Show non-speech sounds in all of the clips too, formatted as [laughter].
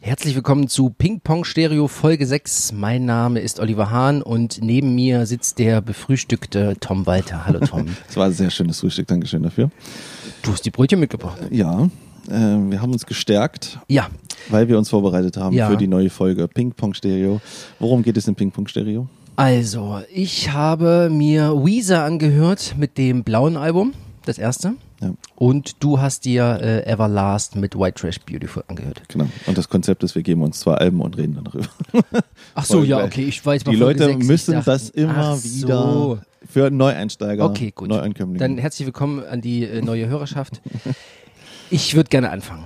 Herzlich willkommen zu Ping Pong Stereo Folge 6. Mein Name ist Oliver Hahn und neben mir sitzt der befrühstückte Tom Walter. Hallo Tom. [laughs] Das war ein sehr schönes Frühstück, Dankeschön dafür. Du hast die Brötchen mitgebracht. Ja, äh, wir haben uns gestärkt, Ja, weil wir uns vorbereitet haben Ja. für die neue Folge Ping Pong Stereo. Worum geht es in Ping Pong Stereo? also ich habe mir Weezer angehört mit dem blauen Album, das erste. Ja. Und du hast dir äh, Everlast mit White Trash Beautiful angehört. Genau. Und das Konzept ist, wir geben uns zwei Alben und reden dann darüber. [laughs] Ach so, ja, okay, ich weiß Die Leute müssen das immer Ach wieder So. für Neueinsteiger, Okay, gut. Neuankömmlinge. Dann herzlich willkommen an die äh, neue Hörerschaft. [laughs] Ich würde gerne anfangen.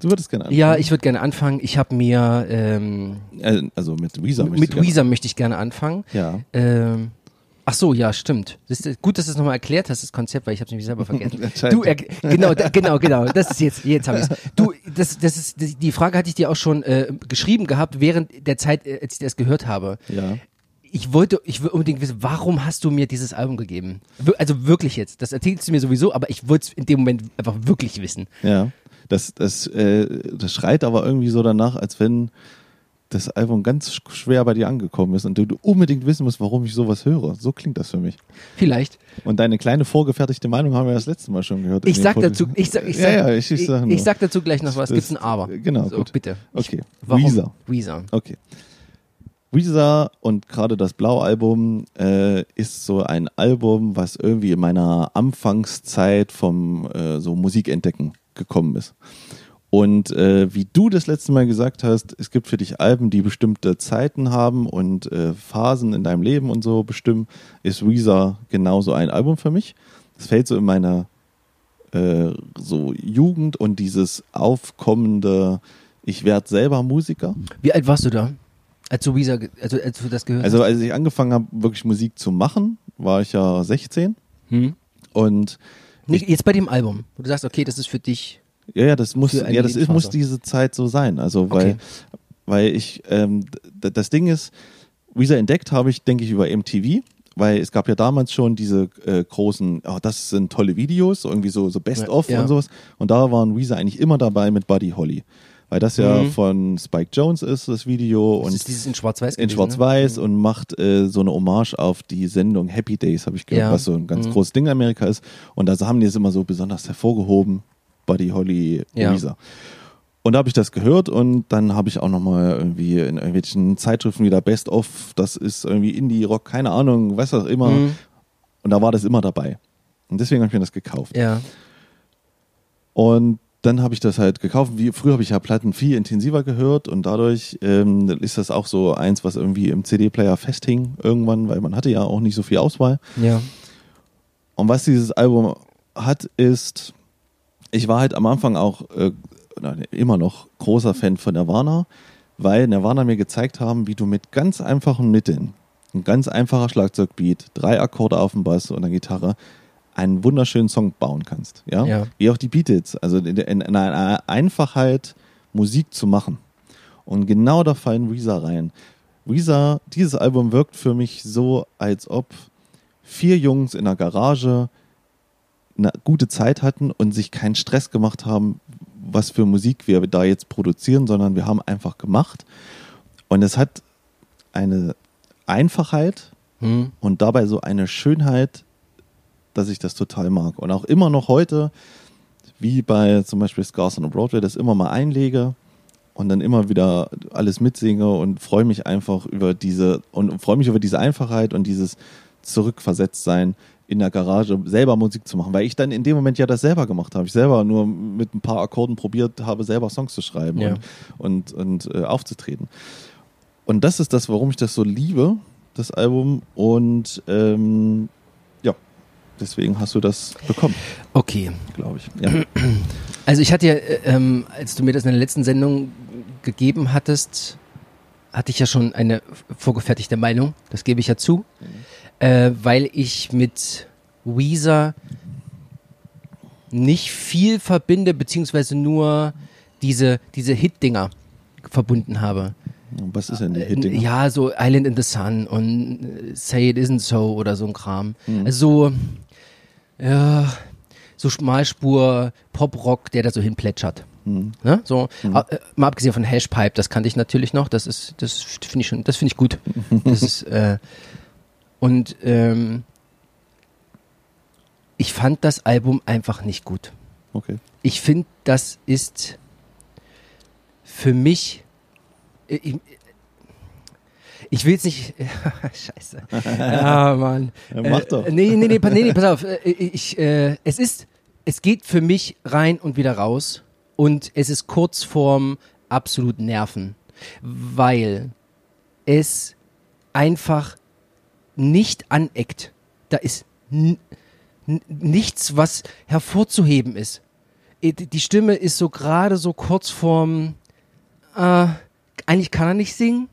du würdest gerne anfangen. Ja, ich würde gerne anfangen. Ich habe mir ähm, Äh, also mit Weezer mit du gerne- Weezer möchte ich gerne anfangen. Ja. Ähm, ach so, ja, stimmt. Das ist, gut, dass du es nochmal erklärt hast, das Konzept, weil ich habe es nämlich selber vergessen. [laughs] Du, er, genau, da, genau, genau. Das ist jetzt, jetzt habe ich Du, das, das ist die- Frage hatte ich dir auch schon äh, geschrieben gehabt während der Zeit, äh, als ich das gehört habe. Ja. Ich wollte, ich will unbedingt wissen, warum hast du mir dieses Album gegeben? Also wirklich jetzt. Das erzählst du mir sowieso, aber ich wollte es in dem Moment einfach wirklich wissen. Ja. Das, das, äh, das schreit aber irgendwie so danach, als wenn das Album ganz sch- schwer bei dir angekommen ist und du, du unbedingt wissen musst, warum ich sowas höre. So klingt das für mich. Vielleicht. Und deine kleine vorgefertigte Meinung haben wir das letzte Mal schon gehört. Ich sag dazu, ich sag, ich sag, ja, ja, ich, ich, sag ich sag dazu gleich noch was. Gibt's ein Aber? genau, so, gut. Bitte. Ich, Okay. Warum? Weezer. Weezer. Okay. Weezer und gerade das Blau-Album äh, ist so ein Album, was irgendwie in meiner Anfangszeit vom äh, so Musikentdecken gekommen ist. Und äh, wie du das letzte Mal gesagt hast, es gibt für dich Alben, die bestimmte Zeiten haben und äh, Phasen in deinem Leben und so bestimmen, ist Weezer genauso ein Album für mich. Das fällt so in meine äh, so Jugend und dieses aufkommende, ich werde selber Musiker. Wie alt warst du da? Als du Weezer, also als du das gehört Also als ich angefangen habe, wirklich Musik zu machen, war ich ja 16 Hm? und Nicht, jetzt bei dem Album, wo du sagst, okay, das ist für dich. Ja, ja, das muss, ja, das ist, muss diese Zeit so sein. Also weil, Okay. weil ich, ähm, das Ding ist, Weezer entdeckt habe ich, denke ich, über MTV. Weil es gab ja damals schon diese äh, großen, oh, das sind tolle Videos, irgendwie so, so Best-of Ja. und sowas. Und da waren Weezer eigentlich immer dabei mit Buddy Holly. Weil das ja Mhm. von Spike Jones ist, das Video. Das und ist dieses in Schwarz-Weiß in gewesen, Schwarz-Weiß Ne? und macht äh, so eine Hommage auf die Sendung Happy Days, habe ich gehört, Ja. was so ein ganz Mhm. großes Ding in Amerika ist. Und da haben die es immer so besonders hervorgehoben, Buddy Holly, Ja. Weezer. Und da habe ich das gehört und dann habe ich auch nochmal irgendwie in irgendwelchen Zeitschriften wieder Best of, das ist irgendwie Indie-Rock, keine Ahnung, was auch immer. Mhm. Und da war das immer dabei. Und deswegen habe ich mir das gekauft. Ja. Und dann habe ich das halt gekauft. Wie, früher habe ich ja Platten viel intensiver gehört und dadurch ähm, ist das auch so eins, was irgendwie im CD-Player festhing irgendwann, weil man hatte ja auch nicht so viel Auswahl. Ja. Und was dieses Album hat, ist, ich war halt am Anfang auch äh, immer noch großer Fan von Nirvana, weil Nirvana mir gezeigt haben, wie du mit ganz einfachen Mitteln, ein ganz einfacher Schlagzeugbeat, drei Akkorde auf dem Bass und der Gitarre, einen wunderschönen Song bauen kannst. Ja? Ja. Wie auch die Beatles. Also in, in, in einer Einfachheit Musik zu machen. Und genau da fallen Weezer rein. Weezer, dieses Album wirkt für mich so, als ob vier Jungs in der Garage eine gute Zeit hatten und sich keinen Stress gemacht haben, was für Musik wir da jetzt produzieren, sondern wir haben einfach gemacht. Und es hat eine Einfachheit Hm. und dabei so eine Schönheit, dass ich das total mag. Und auch immer noch heute, wie bei zum Beispiel Scars on Broadway, das immer mal einlege und dann immer wieder alles mitsinge und freue mich einfach über diese und freue mich über diese Einfachheit und dieses Zurückversetztsein in der Garage selber Musik zu machen, weil ich dann in dem Moment ja das selber gemacht habe. Ich selber nur mit ein paar Akkorden probiert habe, selber Songs zu schreiben Ja. und, und, und äh, aufzutreten. Und das ist das, warum ich das so liebe, das Album. Und ähm, ja, deswegen hast du das bekommen, Okay. glaube ich. Ja. [clears throat] Also ich hatte ja, äh, ähm, als du mir das in der letzten Sendung gegeben hattest, hatte ich ja schon eine vorgefertigte Meinung. Das gebe ich ja zu. Äh, weil ich mit Weezer nicht viel verbinde, beziehungsweise nur diese, diese Hit-Dinger verbunden habe. Was ist denn die Äh, Hitting? Ja, so Island in the Sun und äh, Say It Isn't So oder so ein Kram. Also so, ja, so Schmalspur Pop-Rock, der da so hinplätschert. Ne? So, äh, mal abgesehen von Hashpipe, das kannte ich natürlich noch. Das ist, das finde ich schon, das finde ich gut. [laughs] Das ist, äh, und ähm, ich fand das Album einfach nicht gut. Okay. Ich finde, das ist für mich. äh, Ich, ich will jetzt nicht. [laughs] Scheiße. Ja, [laughs] Mann. Ja, mach doch. Äh, nee, nee, nee, nee, nee, pass auf. [laughs] Äh, Ich, äh, es ist. Es geht für mich rein und wieder raus. Und es ist kurz vorm absoluten Nerven. Weil es einfach nicht aneckt. Da ist nichts, was hervorzuheben ist. Die Stimme ist so gerade so kurz vorm, äh, eigentlich kann er nicht singen.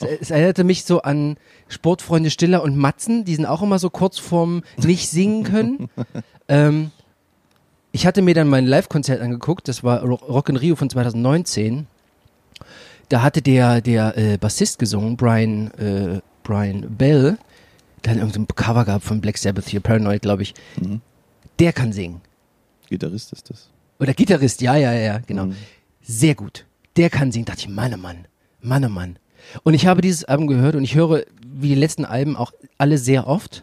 Es, erinnerte mich so an Sportfreunde Stiller und Matzen, die sind auch immer so kurz vorm nicht singen können. [laughs] ähm, ich hatte mir dann mein Live-Konzert angeguckt, das war Ro- Rock in Rio von 2019. Da hatte der, der äh, Bassist gesungen, Brian, äh, Brian Bell, hat irgendein Cover gehabt von Black Sabbath hier, Paranoid, glaube ich. Der kann singen. Gitarrist ist das. Oder Gitarrist, ja, ja, ja, genau. Mhm. Sehr gut. Der kann singen. Dachte ich, Mann, oh Mann, Mann, oh Mann. Und ich habe dieses Album gehört und ich höre, wie die letzten Alben, auch alle sehr oft.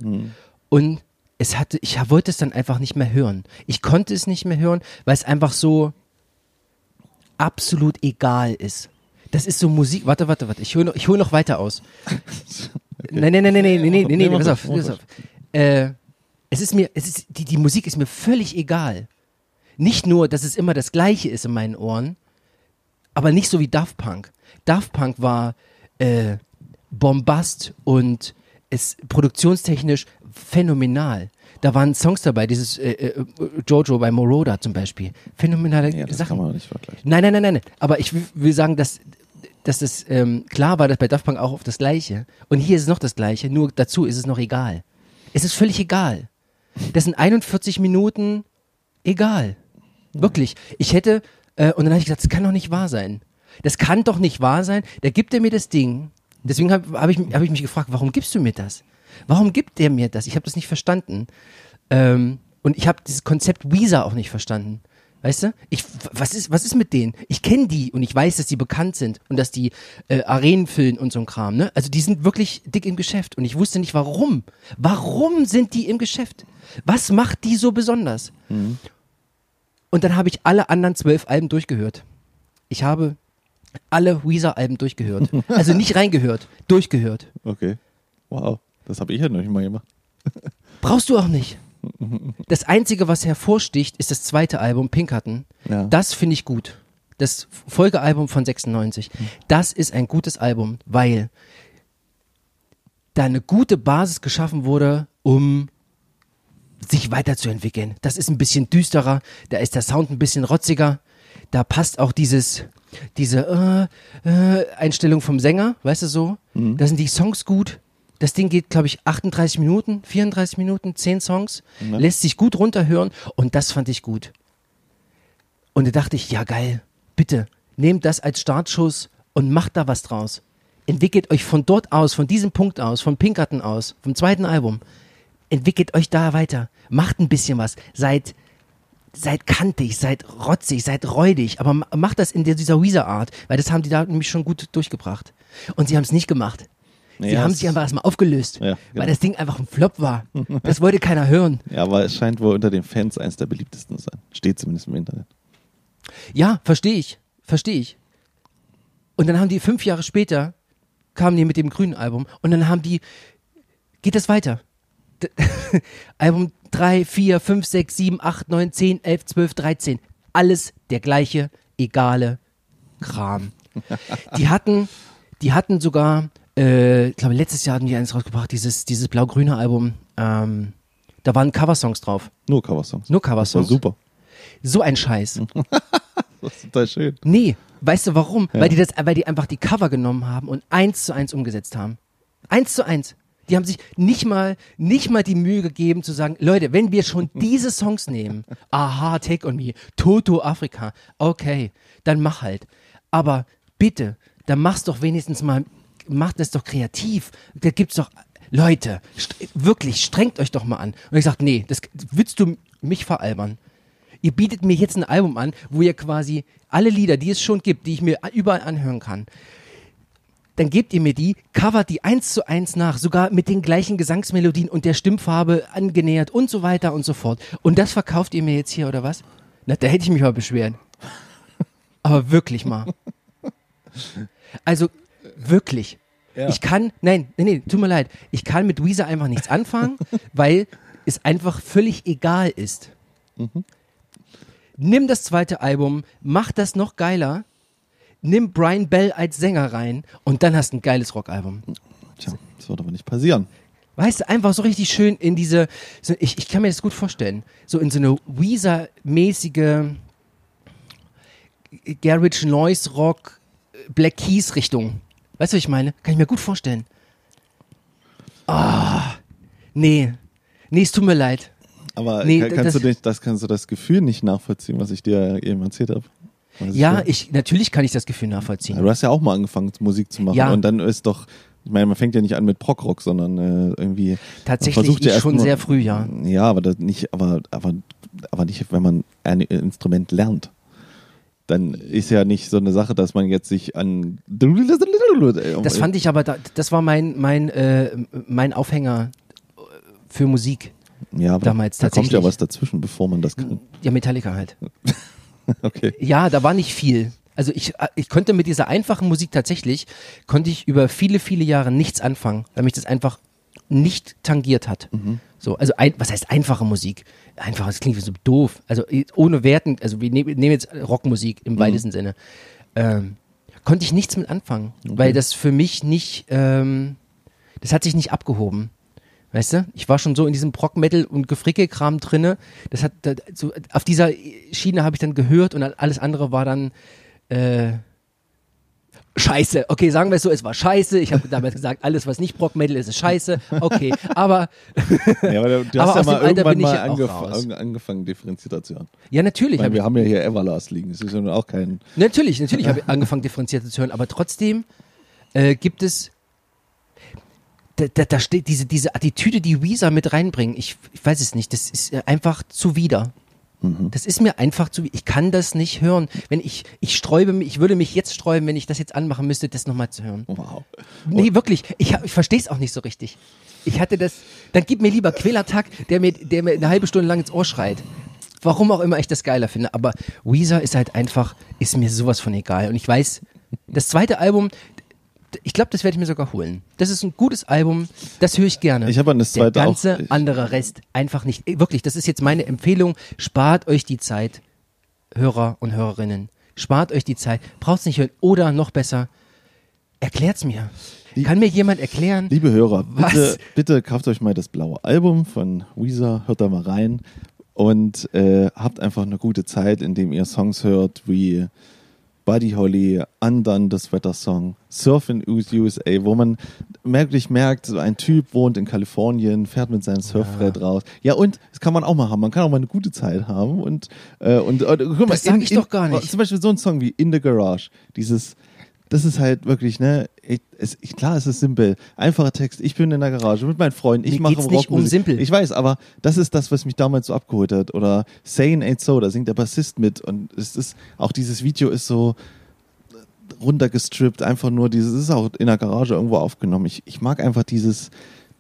Und es hatte, ich wollte es dann einfach nicht mehr hören. Ich konnte es nicht mehr hören, weil es einfach so absolut egal ist. Das ist so Musik. Warte, warte, warte. Ich hole noch, ich hol noch weiter aus. [laughs] Nein, nein, nein, nein, nein, nein, nein, nein, pass auf, pass auf. Äh, es ist mir, es ist, die, die Musik ist mir völlig egal. Nicht nur, dass es immer das Gleiche ist in meinen Ohren, aber nicht so wie Daft Punk. Daft Punk war äh, Bombast und ist produktionstechnisch phänomenal. Da waren Songs dabei, dieses äh, äh, Jojo bei Moroder zum Beispiel. Phänomenale Ja, das Sachen. kann man nicht vergleichen. Nein, nein, nein, nein. nein. Aber ich will sagen, dass, dass es ähm, klar war, dass bei Daft Punk auch auf das Gleiche. Und hier ist es noch das Gleiche, nur dazu ist es noch egal. Es ist völlig egal. Das sind 41 Minuten egal. Wirklich. Ich hätte, äh, und dann habe ich gesagt, das kann doch nicht wahr sein. Das kann doch nicht wahr sein. Da gibt er mir das Ding. Deswegen habe hab ich, hab ich mich gefragt, warum gibst du mir das? Warum gibt der mir das? Ich habe das nicht verstanden. Ähm, und ich habe dieses Konzept Weezer auch nicht verstanden. Weißt du? Ich, was ist, was ist mit denen? Ich kenne die und ich weiß, dass die bekannt sind und dass die äh, Arenen füllen und so ein Kram, ne? Also die sind wirklich dick im Geschäft und ich wusste nicht warum. Warum sind die im Geschäft? Was macht die so besonders? Und dann habe ich alle anderen zwölf Alben durchgehört. Ich habe alle Weezer-Alben durchgehört. [laughs] Also nicht reingehört, durchgehört. Okay. Wow. Das habe ich ja noch nicht mal gemacht. Brauchst du auch nicht. Das Einzige, was hervorsticht, ist das zweite Album, Pinkerton. Ja. Das finde ich gut. Das Folgealbum von 96. Das ist ein gutes Album, weil da eine gute Basis geschaffen wurde, um sich weiterzuentwickeln. Das ist ein bisschen düsterer, da ist der Sound ein bisschen rotziger, da passt auch dieses, diese äh, äh, Einstellung vom Sänger, weißt du so? Da sind die Songs gut. Das Ding geht, glaube ich, 38 Minuten, 34 Minuten, 10 Songs, Ja. lässt sich gut runterhören und das fand ich gut. Und da dachte ich, ja geil, bitte, nehmt das als Startschuss und macht da was draus. Entwickelt euch von dort aus, von diesem Punkt aus, von Pinkerton aus, vom zweiten Album, entwickelt euch da weiter. Macht ein bisschen was. Seid, seid kantig, seid rotzig, seid räudig, aber ma- macht das in der- dieser Weezer-Art, weil das haben die da nämlich schon gut durchgebracht. Und sie haben es nicht gemacht. Sie Ja, haben sich einfach erstmal aufgelöst, Ja, weil genau. das Ding einfach ein Flop war. Das wollte keiner hören. [laughs] Ja, aber es scheint wohl unter den Fans eins der beliebtesten zu sein. Steht zumindest im Internet. Ja, verstehe ich. Verstehe ich. Und dann haben die fünf Jahre später, kamen die mit dem grünen Album und dann haben die, geht das weiter. D [laughs] Album 3, 4, 5, 6, 7, 8, 9, 10, 11, 12, 13. Alles der gleiche, egale Kram. [laughs] Die hatten, die hatten sogar, äh, ich glaube, letztes Jahr hatten die eins rausgebracht, dieses, dieses blau-grüne Album. Ähm, da waren Coversongs drauf. Nur Coversongs. Nur Das war Coversongs. super. So ein Scheiß. [laughs] Das ist total schön. Nee, weißt du warum? Ja. Weil die das, weil die einfach die Cover genommen haben und eins zu eins umgesetzt haben. Eins zu eins. Die haben sich nicht mal, nicht mal die Mühe gegeben zu sagen, Leute, wenn wir schon [laughs] diese Songs nehmen, aha, Take on Me, Toto Afrika, okay, dann mach halt. Aber bitte, dann mach's doch wenigstens mal, macht das doch kreativ. Da gibt's doch, Leute, st wirklich, strengt euch doch mal an. Und ich sag, nee, das willst du mich veralbern. Ihr bietet mir jetzt ein Album an, wo ihr quasi alle Lieder, die es schon gibt, die ich mir überall anhören kann, dann gebt ihr mir die, covert die eins zu eins nach, sogar mit den gleichen Gesangsmelodien und der Stimmfarbe angenähert und so weiter und so fort. Und das verkauft ihr mir jetzt hier, oder was? Na, da hätte ich mich mal beschweren. Aber wirklich mal. Also, wirklich. Ja. Ich kann, nein, nee, nee, tut mir leid. Ich kann mit Weezer einfach nichts anfangen, [laughs] weil es einfach völlig egal ist. Nimm das zweite Album, mach das noch geiler, nimm Brian Bell als Sänger rein und dann hast du ein geiles Rockalbum. Tja, das wird aber nicht passieren. Weißt du, einfach so richtig schön in diese, so, ich, ich kann mir das gut vorstellen, so in so eine Weezer-mäßige Garage Noise Rock Black Keys Richtung. Weißt du, was ich meine? Kann ich mir gut vorstellen. Ah, nee. Nee, es tut mir leid. Aber Nee, ka- kannst das- du nicht, das kannst du das Gefühl nicht nachvollziehen, was ich dir eben erzählt habe? Ja, ich, ich, natürlich kann ich das Gefühl nachvollziehen. du hast ja auch mal angefangen, Musik zu machen. Ja. Und dann ist doch, ich meine, man fängt ja nicht an mit Prog-Rock, sondern äh, irgendwie. Tatsächlich versucht ja schon mal- sehr früh, ja. Ja, aber nicht, aber, aber, aber nicht, wenn man ein Instrument lernt. Dann ist ja nicht so eine Sache, dass man jetzt sich an. Das fand ich aber, da, das war mein, mein, äh, mein Aufhänger für Musik. ja, aber damals da kommt ja was dazwischen, bevor man das kann. Ja, Metallica halt. [laughs] Okay. Ja, da war nicht viel. Also ich, ich konnte mit dieser einfachen Musik tatsächlich, konnte ich über viele, viele Jahre nichts anfangen, weil mich das einfach nicht tangiert hat. So, also ein, was heißt einfache Musik? Einfach, das klingt so doof. Also ohne Werten, also wir nehmen, nehmen jetzt Rockmusik im weitesten Sinne. Ähm, konnte ich nichts mit anfangen, weil das für mich nicht, ähm, das hat sich nicht abgehoben. Weißt du? Ich war schon so in diesem Proc-Metal und Gefrickelkram drinne. Das hat da- so, auf dieser Schiene habe ich dann gehört und alles andere war dann äh, Scheiße. Okay, sagen wir es so, es war Scheiße. Ich habe damals gesagt, alles was nicht Proc-Metal ist, ist Scheiße. Okay, aber Ja, aber du, [laughs] du Aber hast ja mal irgendwann bin ich mal angef angefangen, differenziert zu hören. ja natürlich. Ich meine, hab wir haben ja hier Everlast liegen. Das ist ja auch kein. natürlich, natürlich habe ich angefangen differenziert zu hören, aber trotzdem äh, gibt es da, da, da steht diese, diese Attitüde, die Weezer mit reinbringen. Ich, ich weiß es nicht. Das ist einfach zuwider. Das ist mir einfach zu. Ich kann das nicht hören. Wenn ich, ich sträube mich, ich würde mich jetzt sträuben, wenn ich das jetzt anmachen müsste, das nochmal zu hören. Wow. Nee, wirklich. Ich, ich verstehe es auch nicht so richtig. Ich hatte das. Dann gib mir lieber Quälertag, der mir, der mir eine halbe Stunde lang ins Ohr schreit. Warum auch immer ich das geiler finde. Aber Weezer ist halt einfach, ist mir sowas von egal. Und ich weiß, das zweite Album, ich glaube, das werde ich mir sogar holen. Das ist ein gutes Album, das höre ich gerne. Ich habe an das Der zweite ganze auch. Andere Rest einfach nicht. Wirklich, das ist jetzt meine Empfehlung. Spart euch die Zeit, Hörer und Hörerinnen. Spart euch die Zeit. Braucht's nicht hören. Oder noch besser, erklärt's mir. Die- Kann mir jemand erklären? liebe Hörer, Was? bitte, bitte kauft euch mal das blaue Album von Weezer, hört da mal rein und äh, habt einfach eine gute Zeit, indem ihr Songs hört wie Buddy Holly, Undone, das Song, Surf in USA, wo man merklich merkt, so ein Typ wohnt in Kalifornien, fährt mit seinem Surfbrett raus. Ja, und das kann man auch mal haben. Man kann auch mal eine gute Zeit haben. Und, äh, und, und guck mal, Das sag ich doch gar nicht. Zum Beispiel so ein Song wie In the Garage. Dieses, das ist halt wirklich, ne, ich, es, ich, klar, es ist simpel. Einfacher Text. Ich bin in der Garage mit meinen Freunden. Ich Mir mache geht's nicht um simpel. Ich weiß, aber das ist das, was mich damals so abgeholt hat. Oder Sane Ain't So, da singt der Bassist mit. Und es ist, auch dieses Video ist so runtergestrippt, einfach nur dieses, es ist auch in der Garage irgendwo aufgenommen. Ich, ich mag einfach dieses,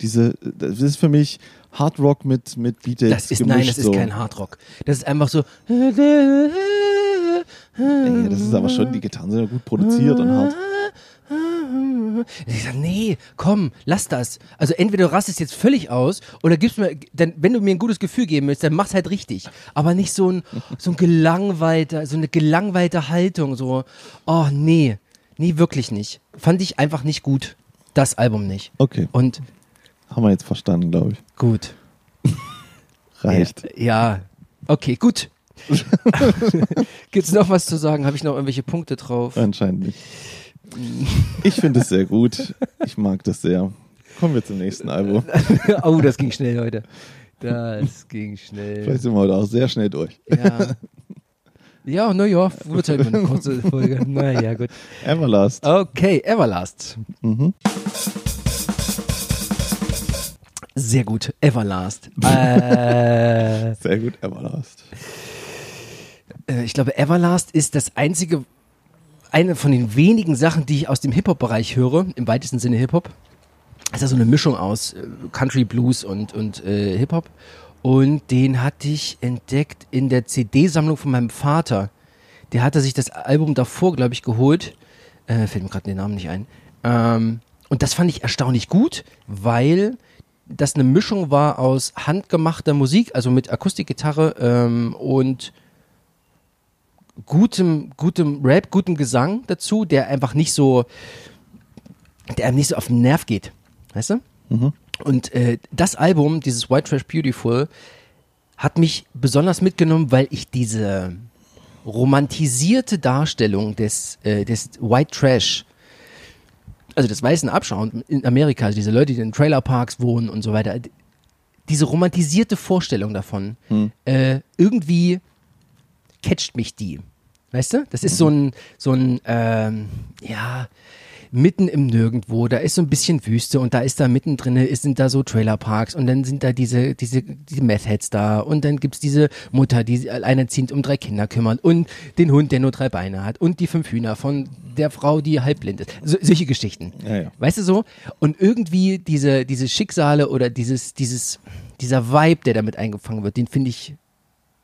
diese, das ist für mich Hard Rock mit, mit Beatles Das ist, gemischt. nein, das ist so. kein Hardrock. Das ist einfach so. [laughs] Nee, das ist aber schon, die Gitarren sind ja gut produziert und hart. Ich sag, nee, komm, lass das. Also entweder du rastest jetzt völlig aus oder gibst mir, dann, wenn du mir ein gutes Gefühl geben willst, dann mach's halt richtig. Aber nicht so ein, so ein gelangweilter, so eine gelangweilte Haltung, so, oh nee, nee, wirklich nicht. Fand ich einfach nicht gut. Das Album nicht. Okay, Und haben wir jetzt verstanden, glaube ich. gut. [laughs] Reicht. Ja, okay, gut. [laughs] Gibt's noch was zu sagen? Habe ich noch irgendwelche Punkte drauf? Anscheinend nicht. Ich finde es sehr gut. [laughs] Ich mag das sehr. Kommen wir zum nächsten Album. [laughs] oh, das ging schnell heute. Das ging schnell. Vielleicht sind wir heute auch sehr schnell durch. Ja. Ja, naja, wird halt mal eine kurze Folge. Naja, gut. Everlast. Okay, Everlast. Mhm. Sehr gut, Everlast. äh, Sehr gut, Everlast. Äh, ich glaube, Everlast ist das einzige, eine von den wenigen Sachen, die ich aus dem Hip-Hop-Bereich höre, im weitesten Sinne Hip-Hop. ist ja so eine Mischung aus äh, Country, Blues und, und äh, Hip-Hop. Und den hatte ich entdeckt in der CD-Sammlung von meinem Vater. Der hatte sich das Album davor, glaube ich, geholt. Äh, fällt mir gerade den Namen nicht ein. Ähm, und das fand ich erstaunlich gut, weil das eine Mischung war aus handgemachter Musik, also mit Akustikgitarre ähm, und gutem, gutem Rap, gutem Gesang dazu, der einfach nicht so, der einem nicht so auf den Nerv geht. Weißt du? Und äh, das Album, dieses White Trash Beautiful, hat mich besonders mitgenommen, weil ich diese romantisierte Darstellung des, äh, des White Trash, also des weißen Abschauen in Amerika, also diese Leute, die in Trailerparks wohnen und so weiter, diese romantisierte Vorstellung davon, äh, irgendwie catcht mich die. Weißt du? Das ist so ein, so ein, ähm, ja, mitten im Nirgendwo, da ist so ein bisschen Wüste und da ist da mittendrin, ist, sind da so Trailerparks und dann sind da diese, diese, diese Meth-Heads da und dann gibt's diese Mutter, die alleinerziehend um drei Kinder kümmert und den Hund, der nur drei Beine hat und die fünf Hühner von der Frau, die halbblind ist. So, solche Geschichten. Ja, ja. Weißt du so? Und irgendwie diese, diese Schicksale oder dieses, dieses, dieser Vibe, der damit eingefangen wird, den finde ich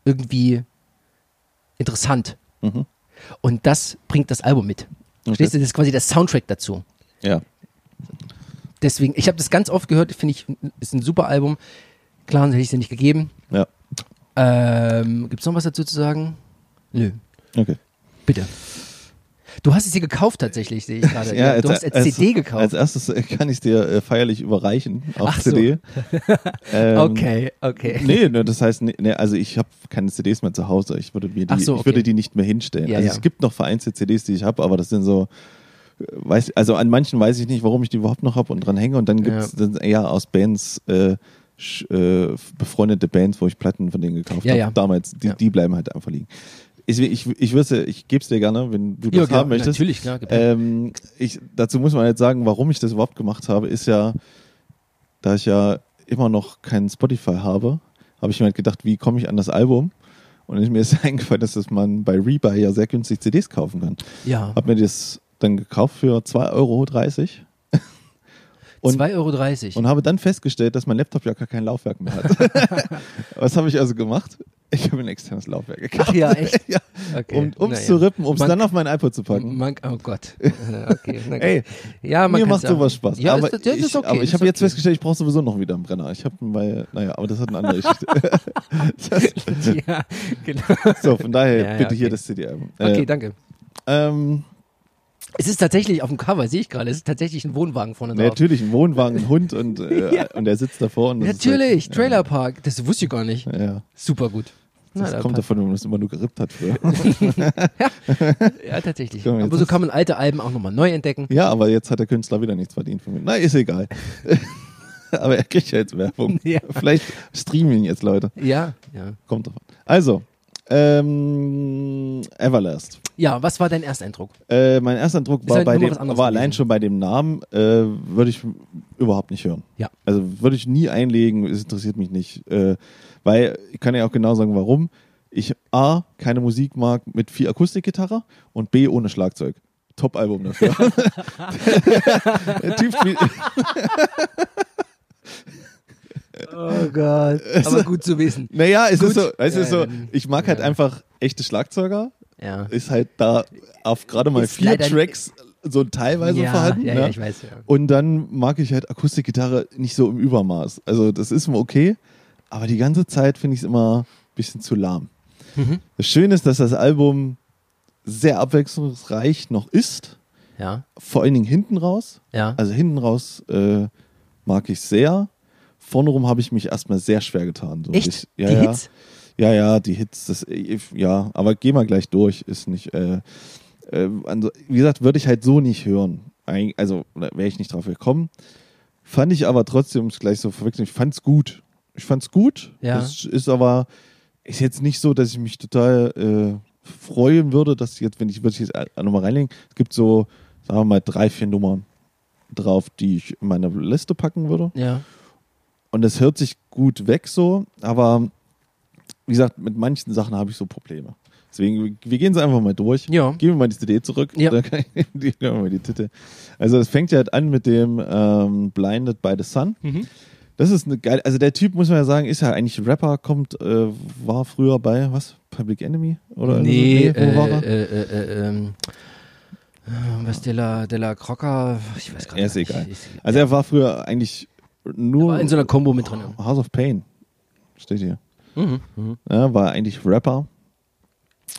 irgendwie interessant. Und das bringt das Album mit. Verstehst du? Das ist quasi der Soundtrack dazu. Ja. Deswegen, ich habe das ganz oft gehört, finde ich, ist ein super Album. Klar, hätte ich es dir nicht gegeben. Ja. Ähm, Gibt es noch was dazu zu sagen? Nö, Okay. bitte. Du hast es dir gekauft tatsächlich, sehe ich gerade. [laughs] Ja, du hast als CD gekauft. Als erstes äh, kann ich es dir äh, feierlich überreichen auf Ach so. CD. [laughs] Ähm, okay, okay. Nee, ne, das heißt, nee, nee, also ich habe keine CDs mehr zu Hause. Ich würde, mir die, so, ich okay. würde die nicht mehr hinstellen. Ja, also ja. es gibt noch vereinzelte CDs, die ich habe, aber das sind so, äh, weiß, also an manchen weiß ich nicht, warum ich die überhaupt noch habe und dran hänge. Und dann gibt es eher aus Bands, äh, sch- äh, befreundete Bands, wo ich Platten von denen gekauft Ja, habe. ja. Damals, die, Ja. die bleiben halt einfach liegen. Ich, ich, ich wüsste, ich gebe es dir gerne, wenn du das Ja, klar, haben möchtest. Natürlich, klar. Ähm, ich, dazu muss man jetzt sagen, warum ich das überhaupt gemacht habe, ist ja, da ich ja immer noch keinen Spotify habe, habe ich mir halt gedacht, wie komme ich an das Album? Und mir [laughs] ist eingefallen, dass das man bei Rebuy ja sehr günstig CDs kaufen kann. ja. Habe mir das dann gekauft für 2,30 Euro. Und- 2,30 Euro. Und habe dann festgestellt, dass mein Laptop ja gar kein Laufwerk mehr hat. [laughs] Was habe ich also gemacht? Ich habe ein externes Laufwerk gekauft. Ach ja, echt? [laughs] ja, Okay. um es naja. zu rippen, um es dann auf mein iPod zu packen. Man, oh Gott. [laughs] Äh, Okay. Ey, ja, man Mir macht sowas Spaß. Ja, aber ist, das ich, ist okay. aber ich habe jetzt okay. festgestellt, ich brauche sowieso noch wieder einen Brenner. Ich habe, weil, naja, aber das hat eine andere Geschichte. ja, genau. so, von daher Ja, ja, bitte hier okay. das CD-Album. Okay, Äh, danke. ähm, Es ist tatsächlich auf dem Cover, sehe ich gerade, es ist tatsächlich ein Wohnwagen vorne drauf. natürlich ein Wohnwagen, ein Hund und, [laughs] äh, Ja. und der sitzt davor. Und das ist Natürlich, halt, Trailerpark. Das wusste ich gar nicht. Ja, ja. Super gut. Na, Das da kommt passt. davon, wenn man das immer nur gerippt hat früher. [laughs] [laughs] Ja, tatsächlich. Komm, jetzt Aber so kann man alte Alben auch nochmal neu entdecken. ja, aber jetzt hat der Künstler wieder nichts verdient von mir. Na, ist egal. aber er kriegt ja jetzt Werbung. Ja. Vielleicht streamen jetzt Leute. Ja, ja. Kommt davon. Also, ähm, Everlast. Ja, was war dein Ersteindruck? Äh, mein erster Eindruck Ist war, halt bei dem, war allein schon bei dem Namen, äh, würde ich überhaupt nicht hören. Ja. Also würde ich nie einlegen, es interessiert mich nicht. Äh, weil, ich kann ja auch genau sagen, warum. Ich A, keine Musik mag mit viel Akustikgitarre und B, ohne Schlagzeug. Top-Album dafür. [laughs] [laughs] Der typ spielt, [laughs] Oh Gott. [laughs] Aber gut zu wissen. naja, es Gut. ist so, es ist so, dann- ich mag halt einfach echte Schlagzeuger. Ja. Ist halt da auf gerade mal Ist vier Tracks so teilweise ja, vorhanden. ja, ne? ja, ich weiß, ja. Und dann mag ich halt Akustikgitarre nicht so im Übermaß. Also das ist mir okay, aber die ganze Zeit finde ich es immer ein bisschen zu lahm. Mhm. Das Schöne ist, dass das Album sehr abwechslungsreich noch ist. Ja, Vor allen Dingen hinten raus. ja. Also hinten raus äh, mag ich sehr. Vorne rum habe ich mich erstmal sehr schwer getan. So. Echt? Ich, ja, Die ja. Hits? Ja, ja, die Hits, das, äh, ja, aber geh mal gleich durch, ist nicht, äh, äh, also, wie gesagt, würde ich halt so nicht hören. Also, wäre ich nicht drauf gekommen. Fand ich aber trotzdem, um es gleich so verwechseln, ich fand's gut. Ich fand's gut. Ja. Das ist aber, ist jetzt nicht so, dass ich mich total äh, freuen würde, dass jetzt, wenn ich, würde ich jetzt nochmal reinlegen, es gibt so, sagen wir mal, drei, vier Nummern drauf, die ich in meine Liste packen würde. Ja. Und es hört sich gut weg so, aber wie gesagt, mit manchen Sachen habe ich so Probleme. Deswegen, wir gehen es einfach mal durch. Ja. Geben [laughs] wir mal die CD zurück. Ja. Dann die, mal die Titel. Also es fängt ja halt an mit dem ähm, Blinded by the Sun. Mhm. Das ist eine geile, also der Typ, muss man ja sagen, ist ja eigentlich Rapper, kommt, äh, war früher bei, was, Public Enemy? Oder Nee, wo war er? äh, äh, äh, ähm, äh, was Della, Della Crocker, ich weiß gar nicht. ist egal. Also er war früher eigentlich nur war in so einer Kombo mit drin. House of Pain. Steht hier. Mhm. Mhm. Ja, war eigentlich Rapper.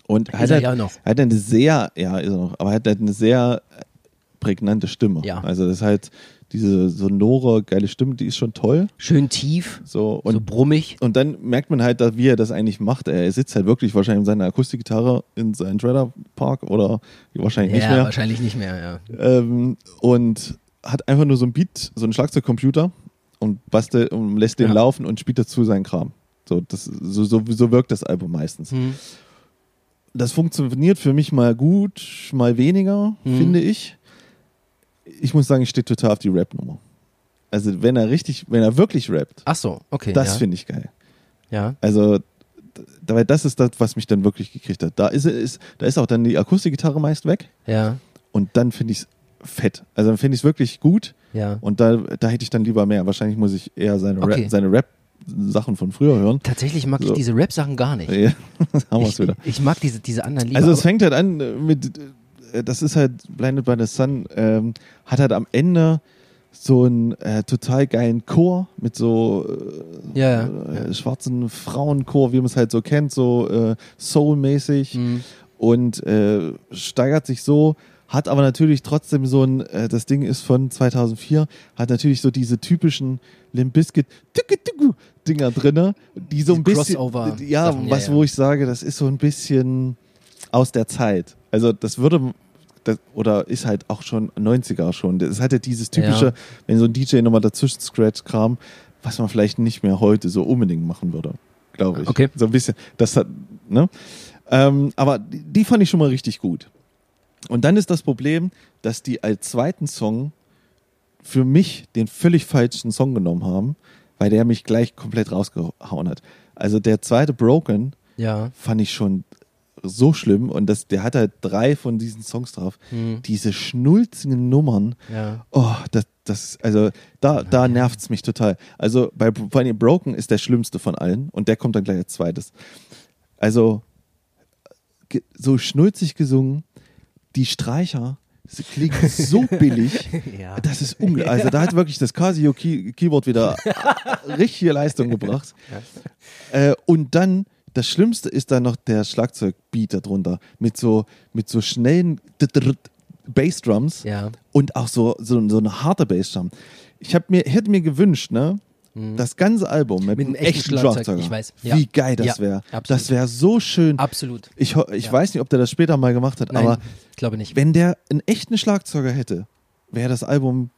Und hat er halt, ja noch. hat eine sehr, ja, ist er noch, aber hat halt eine sehr prägnante Stimme. Ja. Also das ist halt diese sonore, geile Stimme, die ist schon toll. Schön tief, So, und, so brummig. und dann merkt man halt, wie er das eigentlich macht. Er sitzt halt wirklich wahrscheinlich mit seiner Akustikgitarre in seinem Trailerpark oder wahrscheinlich nicht ja, mehr. wahrscheinlich nicht mehr, ja. Ähm, und hat einfach nur so ein Beat, so einen Schlagzeugcomputer und bastelt und lässt den Ja. laufen und spielt dazu seinen Kram. So, das, so, so, so wirkt das Album meistens. Mhm. Das funktioniert für mich mal gut, mal weniger, Mhm. finde ich. Ich muss sagen, ich stehe total auf die Rap-Nummer. Also wenn er richtig, wenn er wirklich rappt, Ach so, okay. das ja. finde ich geil. Ja. Also, weil das ist das, was mich dann wirklich gekriegt hat. Da ist, ist, da ist auch dann die Akustikgitarre meist weg Ja. und dann finde ich es fett. Also dann finde ich es wirklich gut Ja. und da, da hätte ich dann lieber mehr. Wahrscheinlich muss ich eher seine Okay. Rap, seine Rap-Sachen von früher hören. Tatsächlich mag So. ich diese Rap-Sachen gar nicht. Ja, [laughs] haben wir es Ich, wieder. ich mag diese, diese anderen lieber. Also es fängt halt an äh, mit, äh, das ist halt Blinded by the Sun, ähm, hat halt am Ende so einen äh, total geilen Chor mit so äh, ja, äh, schwarzen Frauenchor, wie man es halt so kennt, so äh, soulmäßig Mhm. und äh, steigert sich so, hat aber natürlich trotzdem so ein, äh, das Ding ist von 2004, hat natürlich so diese typischen Limp Bizkit Dinger drinne, die so ein Diese bisschen, Crossover-Sachen, ja, ja, was ja. wo ich sage, das ist so ein bisschen aus der Zeit. Also das würde das, oder ist halt auch schon 90er schon. Das hat ja dieses typische, Ja. wenn so ein DJ nochmal dazwischen scratch kram, was man vielleicht nicht mehr heute so unbedingt machen würde, glaube ich. Okay. So ein bisschen, das hat, ne? Ähm, aber die, die fand ich schon mal richtig gut. Und dann ist das Problem, dass die als zweiten Song für mich den völlig falschen Song genommen haben, weil der mich gleich komplett rausgehauen hat. Also der zweite Broken Ja. fand ich schon so schlimm und das, der hat halt drei von diesen Songs drauf. Mhm. Diese schnulzigen Nummern, Ja. oh, das, das, also da, da nervt's mich total. Also bei vor allem Broken ist der schlimmste von allen und der kommt dann gleich als zweites. Also so schnulzig gesungen, die Streicher, sie klingen so [laughs] billig. Ja. Das ist unglaublich. Also da hat wirklich das Casio Key Keyboard wieder [laughs] richtige Leistung gebracht. Äh, und dann das Schlimmste ist dann noch der Schlagzeugbeat darunter mit so mit so schnellen Bassdrums Ja. und auch so so, so eine harte Bassdrum. Ich habe mir hätte mir gewünscht, ne, das ganze Album mit, Mhm. Mit einem echten echten Schlagzeug, Schlagzeuger. ich weiß. Ja. Wie geil das Ja, wäre. Das wäre so schön. Absolut. Ich, ich Ja. weiß nicht, ob der das später mal gemacht hat, Nein, aber ich glaube nicht. wenn der einen echten Schlagzeuger hätte, wäre das Album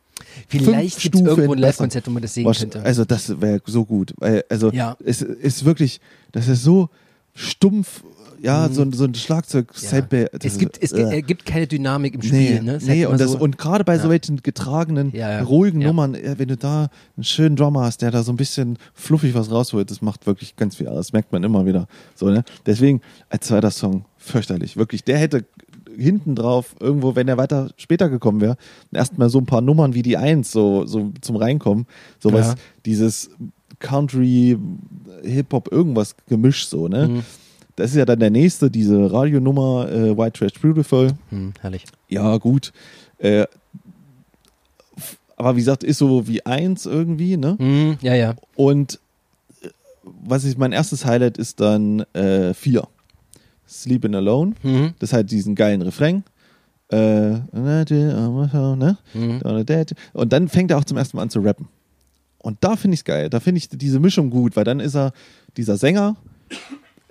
Vielleicht gibt es irgendwo ein. Live-Konzert, wo man das sehen Wasch- könnte. Also das wäre so gut. Also Ja. es ist wirklich, das ist so stumpf, ja, so, ein- so ein Schlagzeug. Mhm. Ja. Es gibt, es äh, gibt keine Dynamik im Nee, Spiel. Ne? Ist halt nee immer und, das, so, und gerade bei Ja. solchen getragenen, Ja, ruhigen. Nummern, äh, wenn du da einen schönen Drummer hast, der da so ein bisschen fluffig was rausholt, das macht wirklich ganz viel aus. Das merkt man immer wieder. So, ne? Deswegen, als zweiter Song, fürchterlich. Wirklich, der hätte hinten drauf, irgendwo, wenn er weiter später gekommen wäre, erstmal so ein paar Nummern wie die Eins so, so zum Reinkommen. Sowas, Ja. dieses Country, Hip-Hop, irgendwas Gemisch so, ne? Mhm. Das ist ja dann der nächste, diese Radionummer äh, White Trash Beautiful. Hm, herrlich. Ja, gut. Äh, aber wie gesagt, ist so wie eins irgendwie, ne? Hm, ja, ja. Und äh, was ist mein erstes Highlight ist dann äh, vier. Sleeping Alone. Mhm. Das hat diesen geilen Refrain. Äh. Und dann fängt er auch zum ersten Mal an zu rappen. Und da finde ich es geil. Da finde ich diese Mischung gut, weil dann ist er dieser Sänger,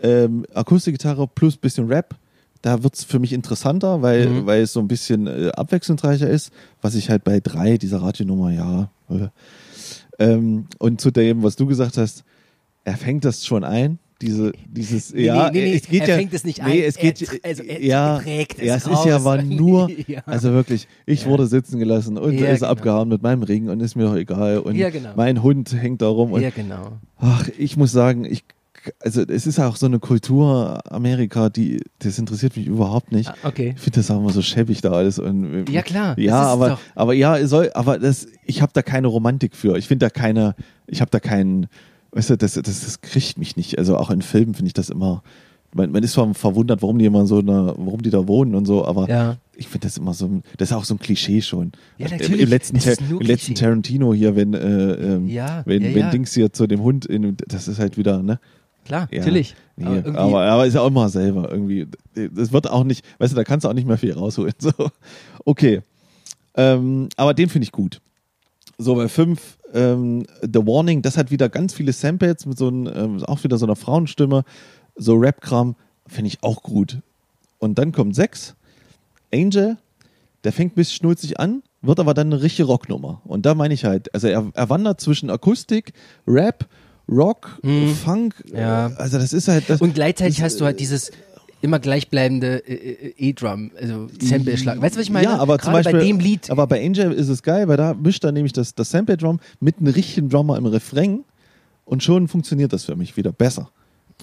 ähm, Akustikgitarre plus bisschen Rap. Da wird es für mich interessanter, weil, Mhm. weil es so ein bisschen äh, abwechslungsreicher ist, was ich halt bei drei, dieser Radionummer, ja. Äh. Ähm, und zu dem, was du gesagt hast, er fängt das schon ein. Diese, dieses, Nee, ja, nee, nee, es geht er ja, fängt es nicht nee, ein, es geht, er also er ja, trägt es ja, es ist ja raus. aber nur, [laughs] Ja. also wirklich, ich Ja. wurde sitzen gelassen und Ja, ist genau. abgehauen mit meinem Ring und ist mir doch egal und Ja, genau. mein Hund hängt da rum und Ja, genau. ach, ich muss sagen, ich also es ist auch so eine Kultur Amerika, die das interessiert mich überhaupt nicht. Ah, okay. Ich finde das auch immer so schäbig da alles. Und, Ja, klar. Ja, aber, aber ja, soll, aber das, ich habe da keine Romantik für. Ich finde da keine, ich habe da keinen, weißt du, das, das, das kriegt mich nicht. Also auch in Filmen finde ich das immer, man, man ist zwar verwundert, warum die immer so eine, warum die da wohnen und so, aber Ja. ich finde das immer so, ein- das ist auch so ein Klischee schon. Ja, Im- natürlich. Im letzten, ist Tar- nur im letzten. Tarantino hier, wenn, äh, ähm, Ja, wenn, ja, wenn. Dings hier zu dem Hund, in, das ist halt wieder, ne? Klar, Ja, natürlich. Nee, aber aber, aber, ist ja auch immer selber irgendwie. Das wird auch nicht, weißt du, da kannst du auch nicht mehr viel rausholen. [laughs] So. Okay. Ähm, aber den finde ich gut. So, bei 5, ähm, The Warning, das hat wieder ganz viele Samples mit so einem, ähm, auch wieder so einer Frauenstimme. So Rap-Kram, finde ich auch gut. Und dann kommt 6, Angel, der fängt ein bisschen schnulzig an, wird aber dann eine richtige Rocknummer. Und da meine ich halt, also er, er wandert zwischen Akustik, Rap, Rock, Funk. Mhm. Ja. äh, Also das ist halt. Das, und gleichzeitig das, hast du halt dieses immer gleichbleibende äh, äh, E-Drum, also Sample-Schlag. Weißt du, was ich meine? Ja, aber zum Gerade Beispiel, bei dem Lied. Aber bei Angel ist es geil, weil da mischt er nämlich das, das Sample-Drum mit einem richtigen Drummer im Refrain und schon funktioniert das für mich wieder besser.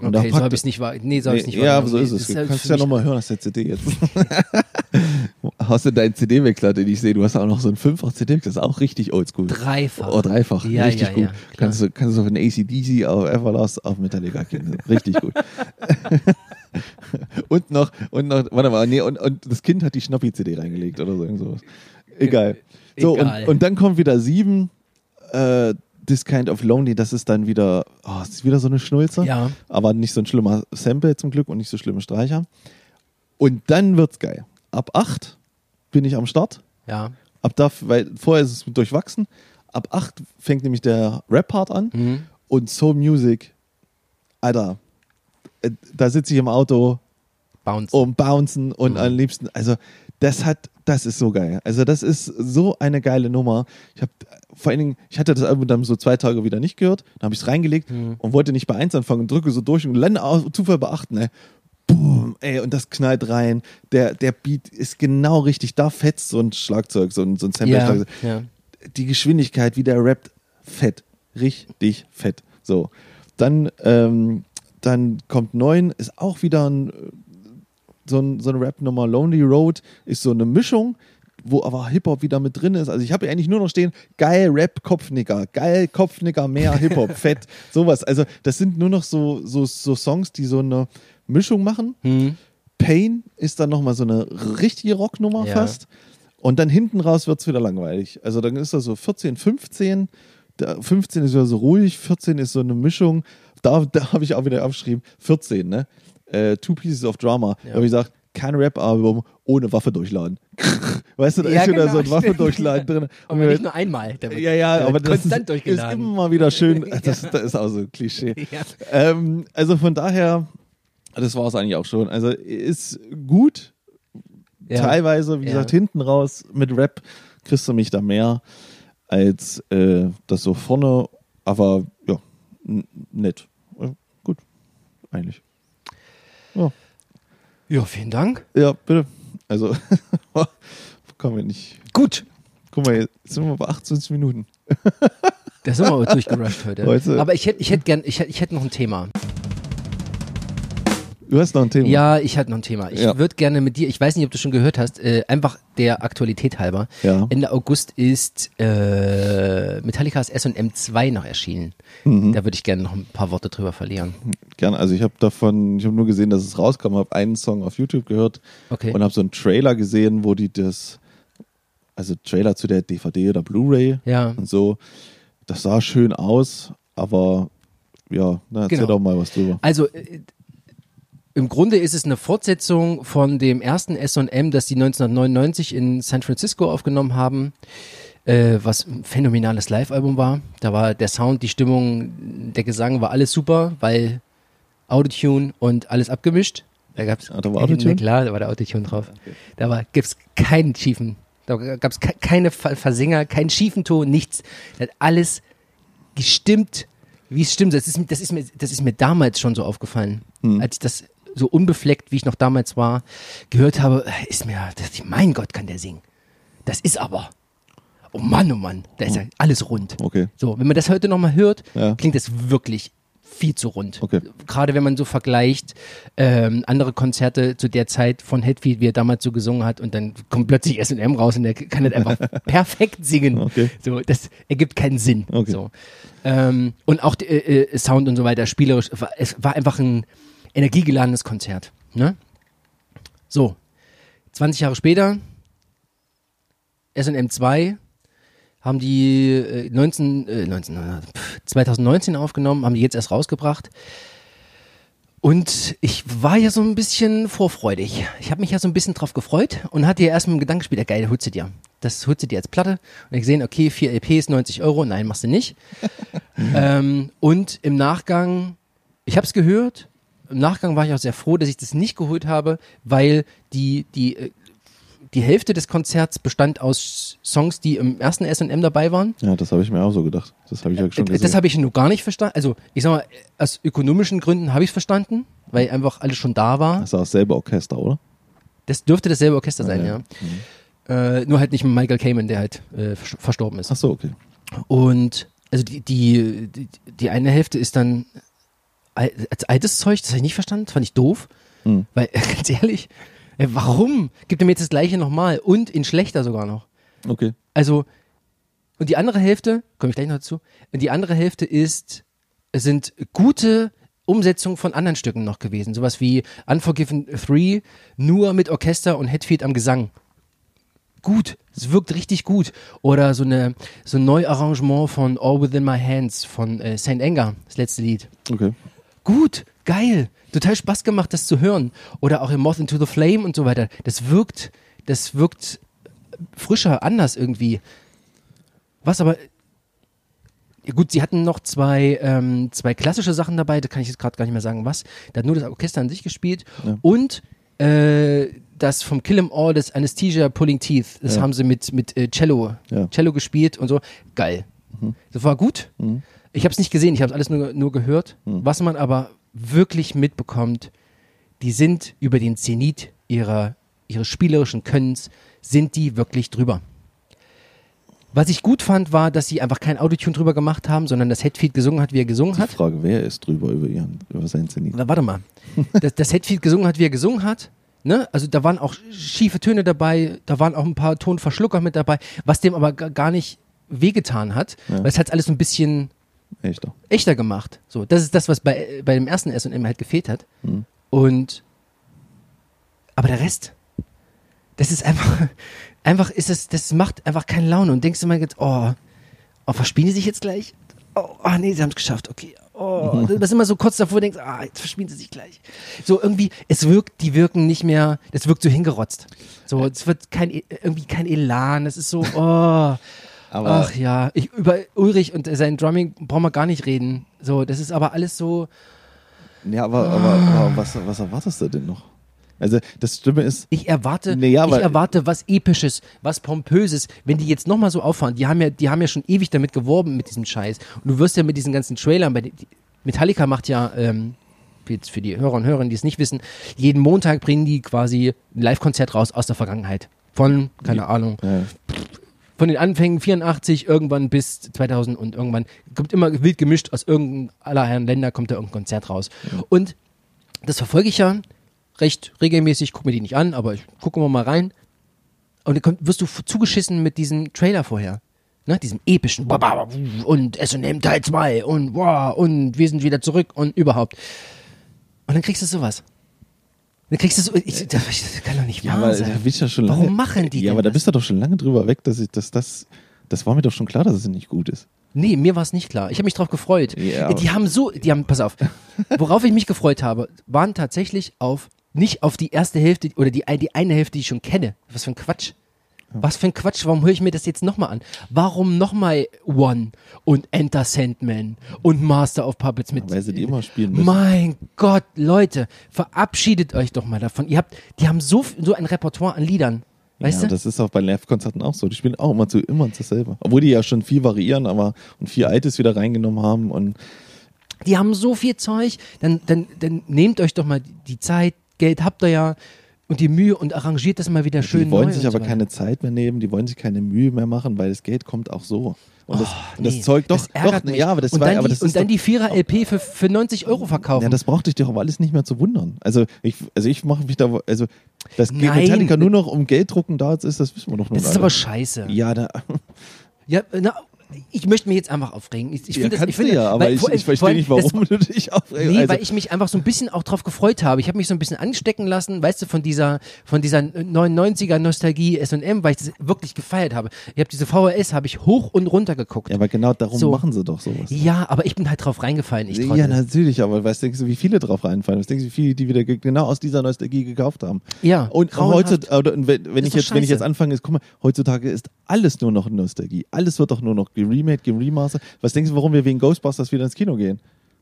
Und okay, so habe ich es nicht wahr. Nee, so habe ich es nicht Nee, ja, wahrgenommen. so ist Nee, es. das Du halt kannst für ja nochmal hören aus der CD jetzt. [laughs] Hast du deinen CD-Wechsler, den ich sehe? Du hast auch noch so einen 5 CD, das ist auch richtig oldschool. Dreifach. Oh, dreifach. Ja, richtig ja, gut. ja, kannst, du, kannst du von ACDC auf Everlast auf Metallica kennen. Richtig gut. [laughs] und noch, und noch, warte mal, nee, und, und das Kind hat die Schnappi-CD reingelegt oder so. irgend sowas. Egal. So, Egal. Und, und dann kommt wieder sieben, äh, This Kind of Lonely, das ist dann wieder, oh, ist wieder so eine Schnulze. Ja. Aber nicht so ein schlimmer Sample zum Glück und nicht so schlimme Streicher. Und dann wird's geil. Ab acht bin ich am Start. Ja. Ab da, weil vorher ist es durchwachsen. Ab 8 fängt nämlich der Rap-Part an Mhm. und Soul Music, Alter, äh, da sitze ich im Auto Bounce. und bouncen und Mhm. am liebsten, also das hat, das ist so geil. Also das ist so eine geile Nummer. Ich habe vor allen Dingen, ich hatte das Album dann so zwei Tage wieder nicht gehört, dann habe ich es reingelegt Mhm. und wollte nicht bei 1 anfangen und drücke so durch und lande auf Zufall bei 8, ne? Boom, ey, und das knallt rein. Der, der Beat ist genau richtig. Da fetzt so ein Schlagzeug, so ein, so ein Sample. ja, ja. Die Geschwindigkeit, wie der rappt, fett. Richtig fett. So. Dann, ähm, dann kommt 9, ist auch wieder ein, so, ein, so eine Rap-Nummer. Lonely Road ist so eine Mischung, wo aber Hip-Hop wieder mit drin ist. Also ich habe eigentlich nur noch stehen, geil Rap, Kopfnicker, geil Kopfnicker, mehr Hip-Hop, [laughs] fett, sowas. Also das sind nur noch so, so, so Songs, die so eine Mischung machen. Hm. Pain ist dann nochmal so eine richtige Rocknummer Ja. fast. Und dann hinten raus wird es wieder langweilig. Also dann ist da so 14, 15. Da 15 ist wieder so ruhig, 14 ist so eine Mischung. Da, da habe ich auch wieder aufgeschrieben, 14, ne? Äh, Two Pieces of Drama. Da habe ich gesagt, kein Rap-Album ohne Waffe durchladen. [laughs] weißt du, da Ja, ist wieder genau, so ein Waffe durchladen drin. [laughs] Aber Und nicht nur einmal. Der wird, ja, ja, der aber das ist, ist immer wieder schön. [laughs] Das, das ist auch so ein Klischee. Ja. Ähm, also von daher, das war es eigentlich auch schon. Also ist gut. Ja. Teilweise, wie Ja. gesagt, hinten raus mit Rap kriegst du mich da mehr als äh, das so vorne. Aber ja, nett. Gut, eigentlich. Ja, Ja, vielen Dank. ja bitte. Also, [laughs] kommen wir nicht. Gut. Guck mal, jetzt sind wir bei 28 Minuten. Da sind wir aber durchgerusht heute. Heute- Aber ich hätte ich hätt gern, ich hätte ich hätt noch ein Thema. Du hast noch ein Thema. Ja, ich hätte noch ein Thema. Ich Ja. würde gerne mit dir, ich weiß nicht, ob du schon gehört hast, äh, einfach der Aktualität halber. Ja. Ende August ist äh, Metallicas S&M 2 noch erschienen. Mhm. Da würde ich gerne noch ein paar Worte drüber verlieren. Gerne. Also ich habe davon, ich habe nur gesehen, dass es rauskam, habe einen Song auf YouTube gehört Okay. und habe so einen Trailer gesehen, wo die das, also Trailer zu der DVD oder Blu-ray Ja. und so. Das sah schön aus, aber ja, na, erzähl Genau. doch mal was drüber. Also äh, im Grunde ist es eine Fortsetzung von dem ersten S&M, das die 1999 in San Francisco aufgenommen haben, äh, was ein phänomenales Live-Album war. Da war der Sound, die Stimmung, der Gesang war alles super, weil Autotune und alles abgemischt. Da gab's Ah, da war Autotune? Na klar, da war der Autotune drauf. Da war, gibt's keinen schiefen, da gab's ke keine Ver- Versinger, keinen schiefen Ton, nichts. Da hat alles gestimmt, wie es stimmt. Das ist, mir- das, ist mir, das ist mir damals schon so aufgefallen. Als ich das so unbefleckt, wie ich noch damals war, gehört habe, ist mir, ich, mein Gott, kann der singen. Das ist aber, oh Mann, oh Mann, da ist ja alles rund. Okay. So, wenn man das heute nochmal hört, Ja. klingt das wirklich viel zu rund. Okay. Gerade wenn man so vergleicht, ähm, andere Konzerte zu der Zeit von Hetfield, wie er damals so gesungen hat und dann kommt plötzlich S&M raus und der kann das einfach [laughs] perfekt singen. Okay. So, das ergibt keinen Sinn. Okay. So. Ähm, und auch äh, äh, Sound und so weiter, spielerisch, es war einfach ein energiegeladenes Konzert. Ne? So, 20 Jahre später, S&M 2 haben die äh, 19, äh, 19, äh, pff, 2019 aufgenommen, haben die jetzt erst rausgebracht. Und ich war ja so ein bisschen vorfreudig. Ich habe mich ja so ein bisschen drauf gefreut und hatte ja erst mit dem Gedanken gespielt, ja geil, holst du dir. Das holst du dir als Platte. Und ich gesehen, okay, vier LPs, 90 Euro. Nein, machst du nicht. [laughs] ähm, und im Nachgang, ich habe es gehört. Im Nachgang war ich auch sehr froh, dass ich das nicht geholt habe, weil die, die, äh, die Hälfte des Konzerts bestand aus Songs, die im ersten S&M dabei waren. Ja, das habe ich mir auch so gedacht. Das habe ich ja schon gesehen. Das habe ich nur gar nicht verstanden. Also, ich sag mal, aus ökonomischen Gründen habe ich es verstanden, weil einfach alles schon da war. das ist auch dasselbe Orchester, oder? Das dürfte dasselbe Orchester sein, ja. ja. Äh, nur halt nicht mit Michael Kamen, der halt äh, vers- verstorben ist. Ach so, okay. Und also die, die, die, die eine Hälfte ist dann als altes Zeug, das habe ich nicht verstanden, das fand ich doof. Hm. Weil, [laughs] ganz ehrlich, äh, warum? Gibt er mir jetzt das gleiche nochmal und in schlechter sogar noch. Okay. Also, und die andere Hälfte, komme ich gleich noch dazu, und die andere Hälfte ist, es sind gute Umsetzungen von anderen Stücken noch gewesen. Sowas wie Unforgiven 3, nur mit Orchester und Hetfield am Gesang. Gut, es wirkt richtig gut. Oder so, eine, so ein Neuarrangement von All Within My Hands von äh, St. Anger, das letzte Lied. Okay. Gut, geil, total Spaß gemacht, das zu hören. Oder auch im Moth into the Flame und so weiter. Das wirkt, das wirkt frischer, anders irgendwie. Was aber, gut, sie hatten noch zwei, ähm, zwei klassische Sachen dabei, da kann ich jetzt gerade gar nicht mehr sagen, was. Da hat nur das Orchester an sich gespielt Ja. und äh, das vom Kill 'em All, das Anesthesia Pulling Teeth, das Ja. haben sie mit, mit äh, Cello, Ja. Cello gespielt und so. Geil. Das war gut. Mhm. Ich habe es nicht gesehen, ich habe es alles nur, nur gehört. Was man aber wirklich mitbekommt, die sind über den Zenit ihrer, ihres spielerischen Könnens, sind die wirklich drüber. Was ich gut fand, war, dass sie einfach kein Autotune drüber gemacht haben, sondern das Hetfield gesungen hat, wie er gesungen Die hat. Frage, wer ist drüber über ihren, über seinen Zenit? Na, warte mal. [laughs] Das, das Hetfield gesungen hat, wie er gesungen hat. Ne? Also da waren auch schiefe Töne dabei, da waren auch ein paar Tonverschlucker mit dabei, was dem aber ga- gar nicht wehgetan hat, Ja. weil es hat alles so ein bisschen Echt doch. echter gemacht. So, das ist das, was bei, bei dem ersten S&M halt gefehlt hat. Mhm. Und aber der Rest, das ist einfach, [laughs] einfach ist es, das macht einfach keine Laune und denkst du mal jetzt, oh, oh, verspielen die sich jetzt gleich? Oh, ah, nee, sie haben es geschafft, okay. Oh, [laughs] das ist immer so kurz davor, denkst, ah, jetzt verspielen sie sich gleich. So irgendwie, es wirkt, die wirken nicht mehr, das wirkt so hingerotzt. So, es wird kein, E- irgendwie kein Elan, es ist so, oh. [laughs] Aber Ach ja, ich, über Ulrich und sein Drumming brauchen wir gar nicht reden. So, das ist aber alles so. Ja, aber, aber, aber was, was erwartest du denn noch? Also, das Stimme ist, Ich erwarte, Nee, ja, ich erwarte was Episches, was Pompöses. Wenn die jetzt nochmal so auffahren, die haben ja, die haben ja schon ewig damit geworben mit diesem Scheiß. Und du wirst ja mit diesen ganzen Trailern, bei die, Metallica macht ja, ähm, jetzt für die Hörer und Hörerinnen, die es nicht wissen, jeden Montag bringen die quasi ein Live-Konzert raus aus der Vergangenheit. Von, keine Ahnung, äh, von den Anfängen 84 irgendwann bis 2000 und irgendwann kommt immer wild gemischt aus irgendeinem aller Herren Länder kommt da irgendein Konzert raus. Und das verfolge ich ja recht regelmäßig, gucke mir die nicht an, aber ich gucke immer mal rein. Und dann wirst du zugeschissen mit diesem Trailer vorher. Ne, diesem epischen und S&M Teil 2 und wow, und wir sind wieder zurück und überhaupt. Und dann kriegst du sowas. Dann kriegst du so, ich, das, kann doch nicht ja, wahr sein. da schon lange. Warum machen die Ja, aber da das? bist du doch schon lange drüber weg, dass ich, dass das, das war mir doch schon klar, dass es nicht gut ist. Nee, mir war es nicht klar. Ich habe mich drauf gefreut. Ja, die haben so, die haben, pass auf, [laughs] worauf ich mich gefreut habe, waren tatsächlich auf, nicht auf die erste Hälfte oder die, die eine Hälfte, die ich schon kenne. Was für ein Quatsch. Was für ein Quatsch, warum höre ich mir das jetzt nochmal an? Warum nochmal One und Enter Sandman und Master of Puppets mit. Weil sie die immer spielen müssen. Mein Gott, Leute, verabschiedet euch doch mal davon. Ihr habt, die haben so, so ein Repertoire an Liedern. Weißt ja, du? das ist auch bei Live-Konzerten auch so. Die spielen auch immer zu immer dasselbe. Obwohl die ja schon viel variieren, aber und viel Altes wieder reingenommen haben und Die haben so viel Zeug, dann, dann, dann nehmt euch doch mal die Zeit, Geld habt ihr ja, und die Mühe und arrangiert das mal wieder schön die wollen sich aber so keine Zeit mehr nehmen, die wollen sich keine Mühe mehr machen, weil das Geld kommt auch so. Und das, Oh, und das nee, Zeug doch, das doch, mich. ja, aber das und war, dann aber die, das und dann doch, die Vierer-LP für, für 90 Euro verkaufen. ja, das braucht dich doch aber alles nicht mehr zu wundern. Also ich, also ich mache mich da, also dass Nein. Metallica nur noch um Gelddrucken da ist, das wissen wir doch nun das ist alle. aber scheiße. ja, da, Ja, na, ich möchte mich jetzt einfach aufregen. Ich, ich ja, finde das, ich finde, ja, aber ich, vor ich verstehe nicht, das- warum du dich aufregst. Nee, also, weil ich mich einfach so ein bisschen auch drauf gefreut habe. Ich habe mich so ein bisschen anstecken lassen, weißt du, von dieser, von dieser 99er Nostalgie S&M, weil ich das wirklich gefeiert habe. Ich habe diese VHS, habe ich hoch und runter geguckt. ja, Ja, aber genau darum So. machen sie doch sowas. aber ich bin halt drauf reingefallen. Ich Ja, natürlich, aber denkst du, wie viele drauf reinfallen? Was denkst du, wie viele, die wieder ge- genau aus dieser Nostalgie gekauft haben? Ja, Und heutzutage, wenn, wenn ich jetzt, wenn ich jetzt anfange, ist, guck mal, heutzutage ist alles nur noch Nostalgie. Alles wird doch nur noch geremade, geremastert. Was denkst du, warum wir wegen Ghostbusters wieder ins Kino gehen?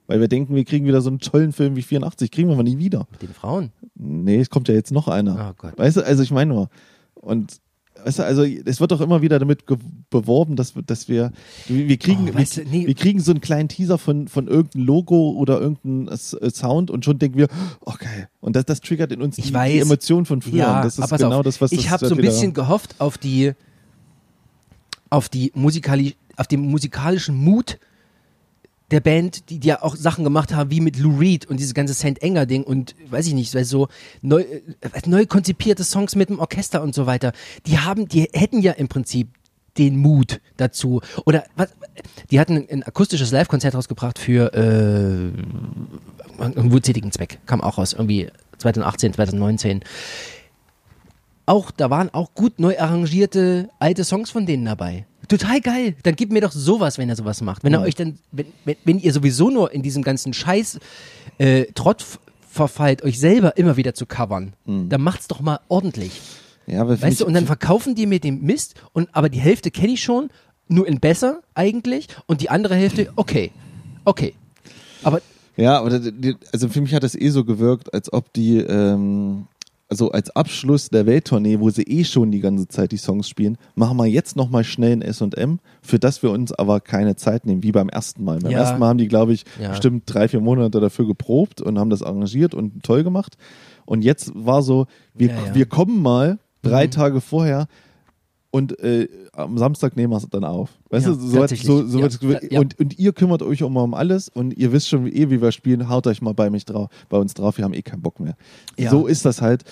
Weil wir denken, wir kriegen wieder so einen tollen Film wie 84, kriegen wir aber nie wieder. Mit den Frauen. Nee, es kommt ja jetzt noch einer. Oh Gott. Weißt du, also ich meine nur. Und weißt du, also es wird doch immer wieder damit beworben, dass, wir- dass wir, wir kriegen, Oh, weißt du, nee. wir kriegen so einen kleinen Teaser von, von irgendeinem Logo oder irgendeinem äh, Sound und schon denken wir, okay. Und das, das triggert in uns die, die Emotion von früher. Ja, und das ist genau auf, das, was ich habe so ein bisschen gehofft auf die, auf die musikali auf den musikalischen Mut der Band, die, die ja auch Sachen gemacht haben, wie mit Lou Reed und dieses ganze St. Enger Ding und weiß ich nicht, so neu, äh, neu konzipierte Songs mit dem Orchester und so weiter. Die haben, die hätten ja im Prinzip den Mut dazu. Oder was, die hatten ein, ein akustisches Live-Konzert rausgebracht für äh, einen wohltätigen Zweck. Kam auch raus, irgendwie 2018, 2019 auch, da waren auch gut neu arrangierte alte Songs von denen dabei. Total geil. Dann gebt mir doch sowas, wenn er sowas macht. Wenn er euch dann, wenn, wenn, wenn ihr sowieso nur in diesem ganzen Scheiß äh, Trott verfallt, euch selber immer wieder zu covern, dann macht's doch mal ordentlich. Ja, aber Weißt du, und dann verkaufen die mir den Mist und aber die Hälfte kenne ich schon, nur in besser eigentlich und die andere Hälfte, okay. Okay. Aber Ja, aber also für mich hat das eh so gewirkt, als ob die, ähm, also als Abschluss der Welttournee, wo sie eh schon die ganze Zeit die Songs spielen, machen wir jetzt nochmal schnell ein S&M, für das wir uns aber keine Zeit nehmen, wie beim ersten Mal. Beim Ja. ersten Mal haben die, glaube ich, Ja. bestimmt drei, vier Monate dafür geprobt und haben das arrangiert und toll gemacht. Und jetzt war so, wir, Ja, wir kommen mal drei Mhm. Tage vorher und äh, am Samstag nehmen wir es dann auf. Weißt Ja, du, so, so, so Ja, ja. und, und ihr kümmert euch um, um alles und ihr wisst schon eh, wie wir spielen, haut euch mal bei mich drauf, bei uns drauf, wir haben eh keinen Bock mehr. So ist das halt.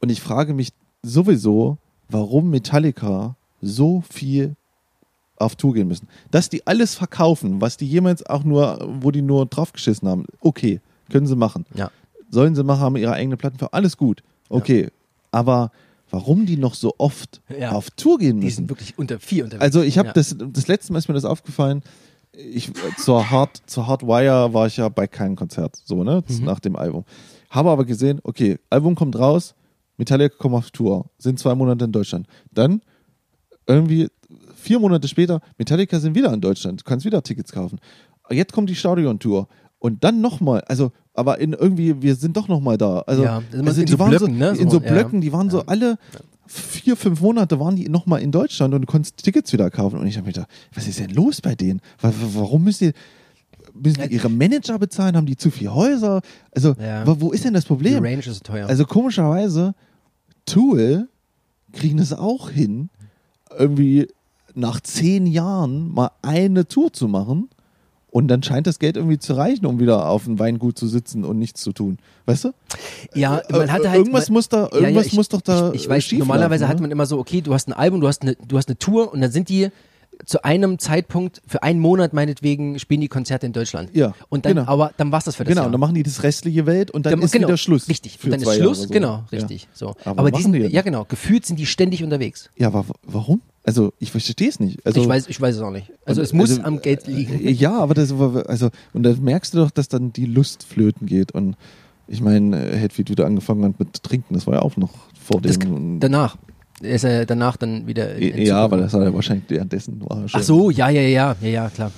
Und ich frage mich sowieso, warum Metallica so viel auf Tour gehen müssen. Dass die alles verkaufen, was die jemals auch nur, wo die nur draufgeschissen haben, okay, können sie machen. Sollen sie machen, haben ihre eigene Platten für alles gut. Okay. Aber warum die noch so oft Ja. auf Tour gehen die müssen? sind wirklich unter vier unterwegs. Also ich habe Ja. das, das letzte Mal ist mir das aufgefallen. Ich, zur Hard, zur Hardwire war ich ja bei keinem Konzert, so, ne, Mhm. nach dem Album. Habe aber gesehen, okay, Album kommt raus, Metallica kommt auf Tour, sind zwei Monate in Deutschland. Dann irgendwie vier Monate später, Metallica sind wieder in Deutschland, du kannst wieder Tickets kaufen. Jetzt kommt die Stadion-Tour. Und dann nochmal, also, aber in irgendwie, wir sind doch nochmal da. Also, Ja, also also in die so waren Blöcken, ne? In So, so ja. Blöcken, die waren so alle vier, fünf Monate waren die nochmal in Deutschland und du konntest Tickets wieder kaufen. Und ich habe mir gedacht, was ist denn los bei denen? Wa- wa- Warum müssen die, müssen die ihre Manager bezahlen? Haben die zu viele Häuser? Also, wo ist denn das die Problem? Range ist so teuer. Also komischerweise, Tool kriegen es auch hin, irgendwie nach zehn Jahren mal eine Tour zu machen. Und dann scheint das Geld irgendwie zu reichen, um wieder auf dem Weingut zu sitzen und nichts zu tun. Weißt du? ja, man hatte Äh, halt irgendwas muss da, Ja, ja, irgendwas ich- muss doch da. Ich, ich weiß, normalerweise laufen, hat ne? man immer so, okay, du hast ein Album, du hast eine, du hast eine Tour und dann sind die zu einem Zeitpunkt, für einen Monat meinetwegen, spielen die Konzerte in Deutschland. Ja, Und dann, genau. aber dann war's das für das Genau, Jahr. dann machen die das restliche Welt und dann Dann- ist genau, wieder Schluss. Richtig. für Und dann ist Schluss, so. genau, Ja. richtig. So. Aber Aber, die sind, die ja genau, gefühlt sind die ständig unterwegs. Ja, aber warum? Also ich verstehe es nicht. Also, ich, weiß, ich weiß es auch nicht. Also es muss also, am Geld liegen. äh, Ja, aber das also und da merkst du doch, dass dann die Lust flöten geht und ich meine, äh, Hedwig wieder angefangen hat mit Trinken, das war ja auch noch vor Das, dem. danach. Er ist ja danach dann wieder. in- in ja, Zukunft. weil das war ja wahrscheinlich währenddessen war er. Ach so, ja, ja, ja, ja, ja, klar.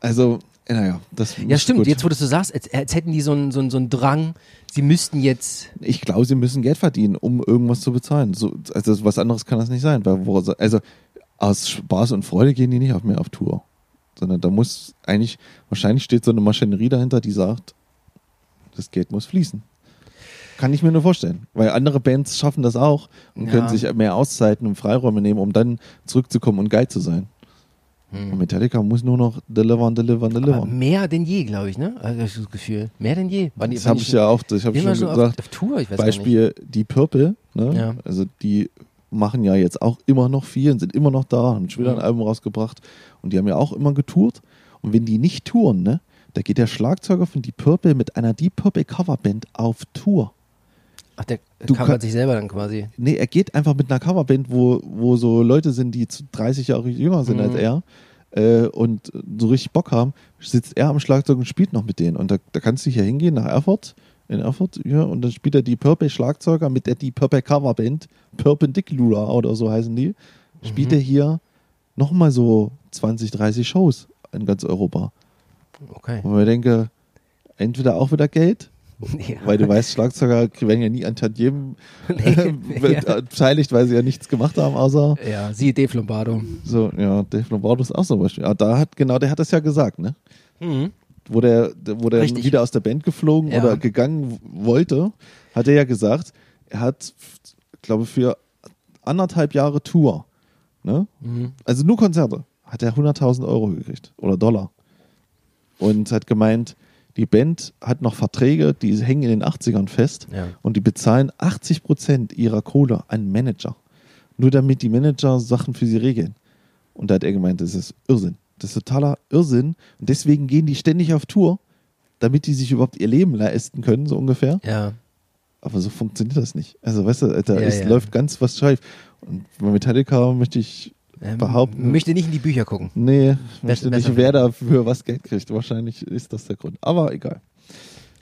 Also, äh, naja, das Ja, stimmt. gut. Jetzt, wo du so sagst, als, als hätten die so einen, so, einen, so einen Drang, sie müssten jetzt. Ich glaube, sie müssen Geld verdienen, um irgendwas zu bezahlen. So, also was anderes kann das nicht sein. Weil, also aus Spaß und Freude gehen die nicht auf mehr auf Tour. Sondern da muss eigentlich, wahrscheinlich steht so eine Maschinerie dahinter, die sagt, das Geld muss fließen. Kann ich mir nur vorstellen. Weil andere Bands schaffen das auch und Ja. können sich mehr Auszeiten und Freiräume nehmen, um dann zurückzukommen und geil zu sein. Und Metallica muss nur noch delivern, delivern, Aber delivern. mehr denn je, glaube ich, ne? Also das Gefühl. Mehr denn je. Wann, Das habe ich ja auch, das habe ich schon gesagt. auf, auf Tour, ich weiß Beispiel die Purple, ne? Ja. also die machen ja jetzt auch immer noch viel und sind immer noch da, haben schon wieder ein. Album rausgebracht und die haben ja auch immer getourt. Und wenn die nicht touren, ne, da geht der Schlagzeuger von Deep Purple mit einer Deep Purple Coverband auf Tour. Ach, der Du covert sich selber dann quasi. Nee, er geht einfach mit einer Coverband, wo, wo so Leute sind, die zu 30 Jahre jünger sind Mhm. als er äh, und so richtig Bock haben, sitzt er am Schlagzeug und spielt noch mit denen. Und da, da kannst du hier hingehen nach Erfurt, in Erfurt, ja, und dann spielt er die Purple Schlagzeuger mit der die Purple Coverband, Perpendicular oder so heißen die, spielt Mhm. er hier nochmal so 20, 30 Shows in ganz Europa. Okay. Wo ich denke, entweder auch wieder Geld, [laughs] Ja. weil du weißt, Schlagzeuger werden ja nie an Tantiemen [laughs] Nee, [laughs] ja. beteiligt, weil sie ja nichts gemacht haben, außer ja, siehe Dave Lombardo. so, ja, Dave Lombardo ist auch so ein Beispiel. Ja, da hat, genau, der hat das ja gesagt, ne? Mhm. Wo der, wo der Richtig. wieder aus der Band geflogen Ja. oder gegangen wollte, hat er ja gesagt, er hat, glaube für anderthalb Jahre Tour, ne? Mhm. Also nur Konzerte, hat er 100.000 Euro gekriegt oder Dollar. Und hat gemeint, die Band hat noch Verträge, die hängen in den 80ern fest Ja. und die bezahlen 80 Prozent ihrer Kohle an Manager. Nur damit die Manager Sachen für sie regeln. Und da hat er gemeint, das ist Irrsinn. Das ist totaler Irrsinn. Und deswegen gehen die ständig auf Tour, damit die sich überhaupt ihr Leben leisten können, so ungefähr. Ja. Aber so funktioniert das nicht. Also, weißt du, da Ja, läuft ganz was schief. Und bei Metallica möchte ich Ähm, behaupten, Möchte nicht in die Bücher gucken. Nee, Wer- möchte nicht, wer dafür was Geld kriegt. Wahrscheinlich ist das der Grund. Aber egal.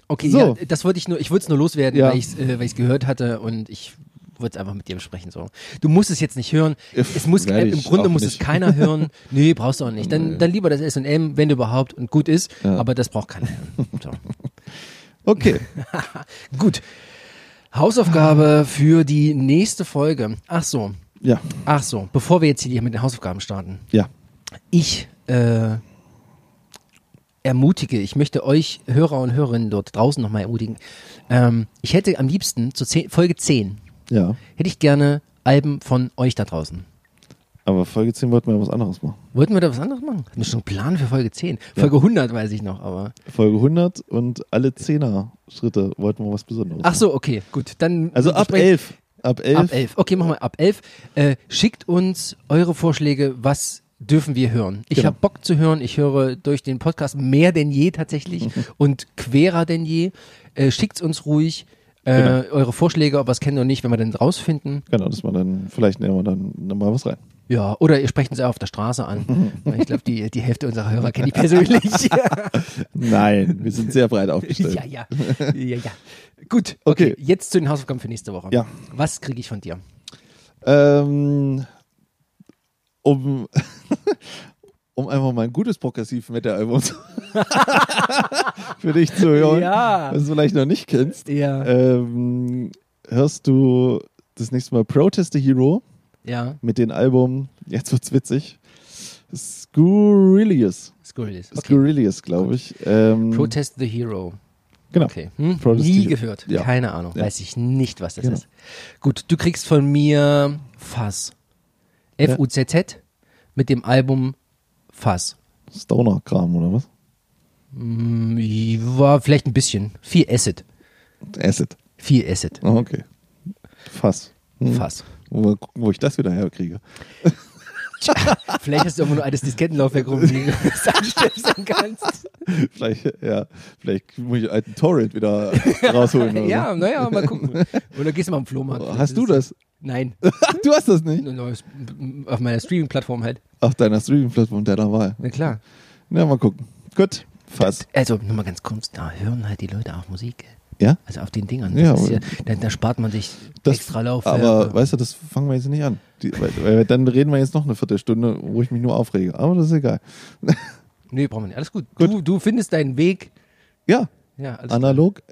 Okay, So. ja, das wollte ich nur, ich wollte es nur loswerden, Ja. weil ich es äh, gehört hatte und ich wollte es einfach mit dir besprechen. So. Du musst es jetzt nicht hören. If- Es muss, äh, Im Grunde muss es nicht. keiner hören. [laughs] Nee, brauchst du auch nicht. Dann, Nee. dann lieber das SM, wenn überhaupt und gut ist, Ja. aber das braucht keiner hören. [laughs] So. Okay. [laughs] Gut. Hausaufgabe für die nächste Folge. Ach so, ja, ach so, bevor wir jetzt hier mit den Hausaufgaben starten. ja. ich äh, ermutige, ich möchte euch Hörer und Hörerinnen dort draußen nochmal ermutigen. Ähm, ich hätte am liebsten zu 10, Folge 10, Ja. hätte ich gerne Alben von euch da draußen. Aber Folge 10 wollten wir was anderes machen. Wollten wir da was anderes machen? Hatten wir schon einen Plan für Folge 10? Folge 100 weiß ich noch, aber. Folge 100 und alle 10er Schritte wollten wir was Besonderes Ach so, okay, gut. Dann Also ab besprechen- 11. Ab 11. Ab 11. Okay, machen wir ab 11. Äh, schickt uns eure Vorschläge, was dürfen wir hören. Ich Genau. habe Bock zu hören. Ich höre durch den Podcast mehr denn je tatsächlich und querer denn je. Äh, schickt's uns ruhig. Äh, Genau. Eure Vorschläge, ob wir es kennen oder nicht, wenn wir dann rausfinden. Genau, dass wir dann, vielleicht nehmen wir dann nochmal was rein. Ja, oder ihr sprecht uns auch auf der Straße an. [laughs] Ich glaube, die, die Hälfte unserer Hörer kenne ich persönlich. [laughs] Nein, wir sind sehr breit aufgestellt. ja, ja, ja, ja. Gut, okay. Okay. Jetzt zu den Hausaufgaben für nächste Woche. Ja. Was kriege ich von dir? Ähm, um, [laughs] um einfach mal ein gutes Progressiv-Metal-Album zu- für dich zu hören, Ja. was du vielleicht noch nicht kennst, Ja. ähm, hörst du das nächste Mal Protest the Hero Ja. mit dem Album, jetzt wird's witzig, Scurilius. Skurrilous. Okay. Scurilius, glaube ich. Ähm, Protest the Hero. genau. Okay. Hm? Nie gehört. Ja. Keine Ahnung. Ja. Weiß ich nicht, was das Genau. ist. Gut, du kriegst von mir Fass. F-U-Z-Z mit dem Album Fass. Stoner-Kram oder was? War vielleicht ein bisschen. Viel Acid. Acid. Viel Acid. Oh, okay. Fass. Hm. Fass. Wo, wo ich das wieder herkriege. [laughs] Vielleicht hast du irgendwo nur altes Diskettenlaufwerk rumliegen, [laughs] das du anstöpseln kannst. Vielleicht, ja, vielleicht muss ich einen alten Torrent wieder rausholen. [laughs] Ja, naja, mal gucken. Oder gehst du mal am Flohmarkt. Hast du das? Nein. du hast das nicht? Auf meiner Streaming-Plattform halt. Auf deiner Streaming-Plattform deiner Wahl. Na klar. Na, mal gucken. Gut. Fass. Also, nur mal ganz kurz, da hören halt die Leute auch Musik. Ja? Also auf den Dingern. Ja, ja, da, da spart man sich Das, extra Laufwerke. aber weißt du, das fangen wir jetzt nicht an. Die, weil, weil dann reden wir jetzt noch eine Viertelstunde, wo ich mich nur aufrege. Aber das ist egal. [laughs] nee, brauchen wir nicht. Alles gut. Gut. Du, du findest deinen Weg. Ja, Ja, analog.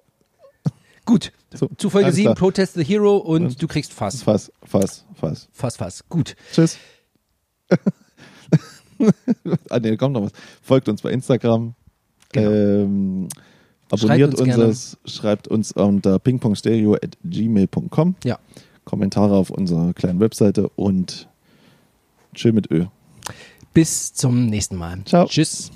Gut. [laughs] So, Zu Folge alles 7, klar. Protest the Hero und, Und- du kriegst Fass. Fass, Fass, Fass. Fass, Fass. Gut. Tschüss. [laughs] ah, nee, kommt noch was. Folgt uns bei Instagram. Genau. Ähm, Abonniert uns gerne. uns, schreibt uns unter pingpongstereo.gmail.com. Ja. Kommentare auf unserer kleinen Webseite und chill mit Ö. Bis zum nächsten Mal. Ciao. Tschüss.